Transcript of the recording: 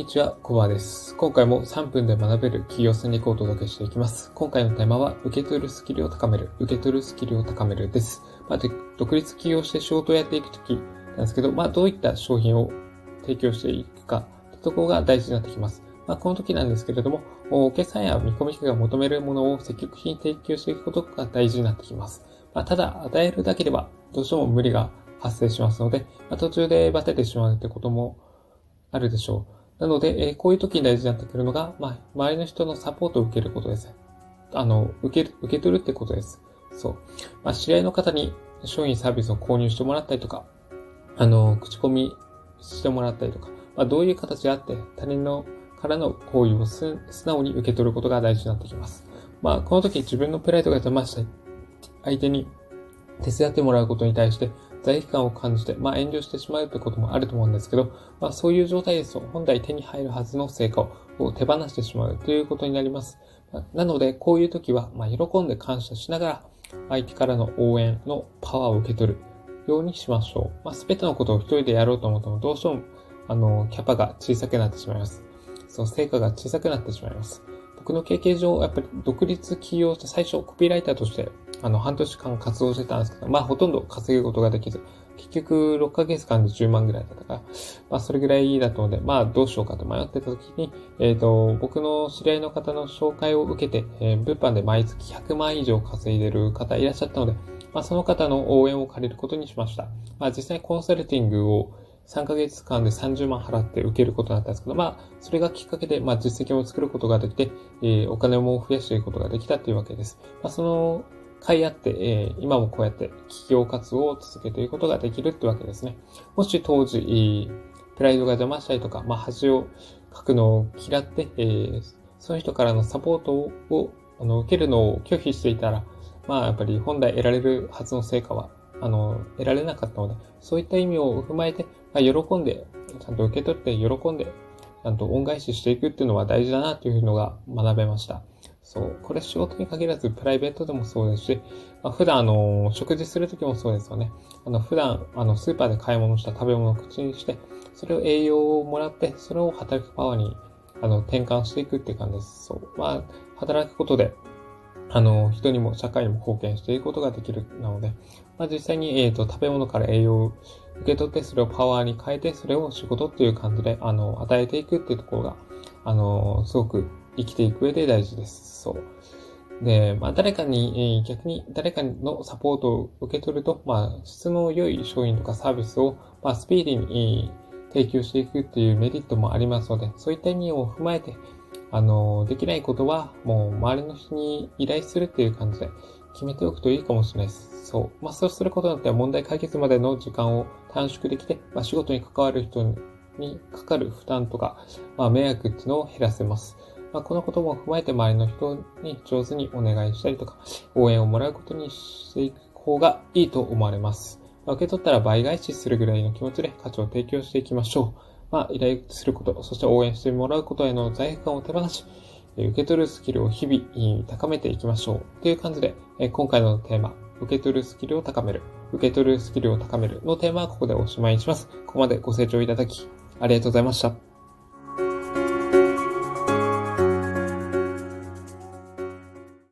にちは、コバです。今回も3分で学べる企業戦略をお届けしていきます。今回のテーマは、受け取るスキルを高める、受け取るスキルを高めるです。まあ、独立起業して仕事をやっていくときなんですけど、まあ、どういった商品を提供していくか、というところが大事になってきます。まあ、この時なんですけれども、お客さんや見込み客が求めるものを積極的に提供していくことが大事になってきます。まあ、ただ、与えるだけでは、どうしても無理が発生しますので、まあ、途中でバテてしまうってこともあるでしょう。なので、えー、こういう時に大事になってくるのが、まあ、周りの人のサポートを受けることです。あの、受ける、受け取るってことです。そう。まあ、知り合いの方に商品サービスを購入してもらったりとか、あの、口コミしてもらったりとか、まあ、どういう形であって他人のからの行為を素直に受け取ることが大事になってきます。まあ、この時自分のプライドが邪魔した相手に手伝ってもらうことに対して罪悪感を感じて、まあ遠慮してしまうってこともあると思うんですけど、まあそういう状態ですと、本来手に入るはずの成果を手放してしまうということになります。なので、こういう時は、まあ喜んで感謝しながら、相手からの応援のパワーを受け取るようにしましょう。まあ全てのことを一人でやろうと思っても、どうしても、あの、キャパが小さくなってしまいます。そう、成果が小さくなってしまいます。僕の経験上、やっぱり独立起業して最初コピーライターとしてあの、半年間活動してたんですけど、まあ、ほとんど稼ぐことができず、結局、6ヶ月間で10万ぐらいだったから、まあ、それぐらいだったので、まあ、どうしようかと迷ってた時に、えっ、ー、と、僕の知り合いの方の紹介を受けて、えー、物販で毎月100万以上稼いでる方いらっしゃったので、まあ、その方の応援を借りることにしました。まあ、実際コンサルティングを3ヶ月間で30万払って受けることになったんですけど、まあ、それがきっかけで、まあ、実績を作ることができて、えー、お金も増やしていくことができたというわけです。まあ、その甲斐あって、え、今もこうやって企業活動を続けていくことができるってわけですね。もし当時、プライドが邪魔したりとか、まあ、恥を書くのを嫌って、え、その人からのサポートをあの受けるのを拒否していたら、まあ、やっぱり本来得られるはずの成果は、あの、得られなかったので、そういった意味を踏まえて、まあ、喜んで、ちゃんと受け取って喜んで、ちゃんと恩返ししていくっていうのは大事だなというのが学べました。そう。これ仕事に限らずプライベートでもそうですし、まあ、普段あの、食事するときもそうですよね。あの、普段あの、スーパーで買い物した食べ物を口にして、それを栄養をもらって、それを働くパワーに、あの、転換していくって感じです。そう。まあ、働くことで、あの、人にも社会にも貢献していくことができるなので、まあ、実際に、えっ、ー、と、食べ物から栄養を受け取って、それをパワーに変えて、それを仕事っていう感じで、あの、与えていくっていうところが、あの、すごく生きていく上で大事です。そう。で、まあ、誰かに、えー、逆に誰かのサポートを受け取ると、まあ、質の良い商品とかサービスを、まあ、スピーディーに、提供していくっていうメリットもありますので、そういった意味を踏まえて、あの、できないことは、もう周りの人に依頼するっていう感じで決めておくといいかもしれないです。そう。まあ、そうすることによっては問題解決までの時間を短縮できて、まあ、仕事に関わる人にかかる負担とか、まあ、迷惑っていうのを減らせます。まあ、このことも踏まえて周りの人に上手にお願いしたりとか、応援をもらうことにしていく方がいいと思われます。まあ、受け取ったら倍返しするぐらいの気持ちで価値を提供していきましょう。まあ、依頼すること、そして応援してもらうことへの罪悪感を手放し、受け取るスキルを日々高めていきましょう。という感じで、今回のテーマ、受け取るスキルを高める、受け取るスキルを高めるのテーマはここでおしまいにします。ここまでご清聴いただき、ありがとうございました。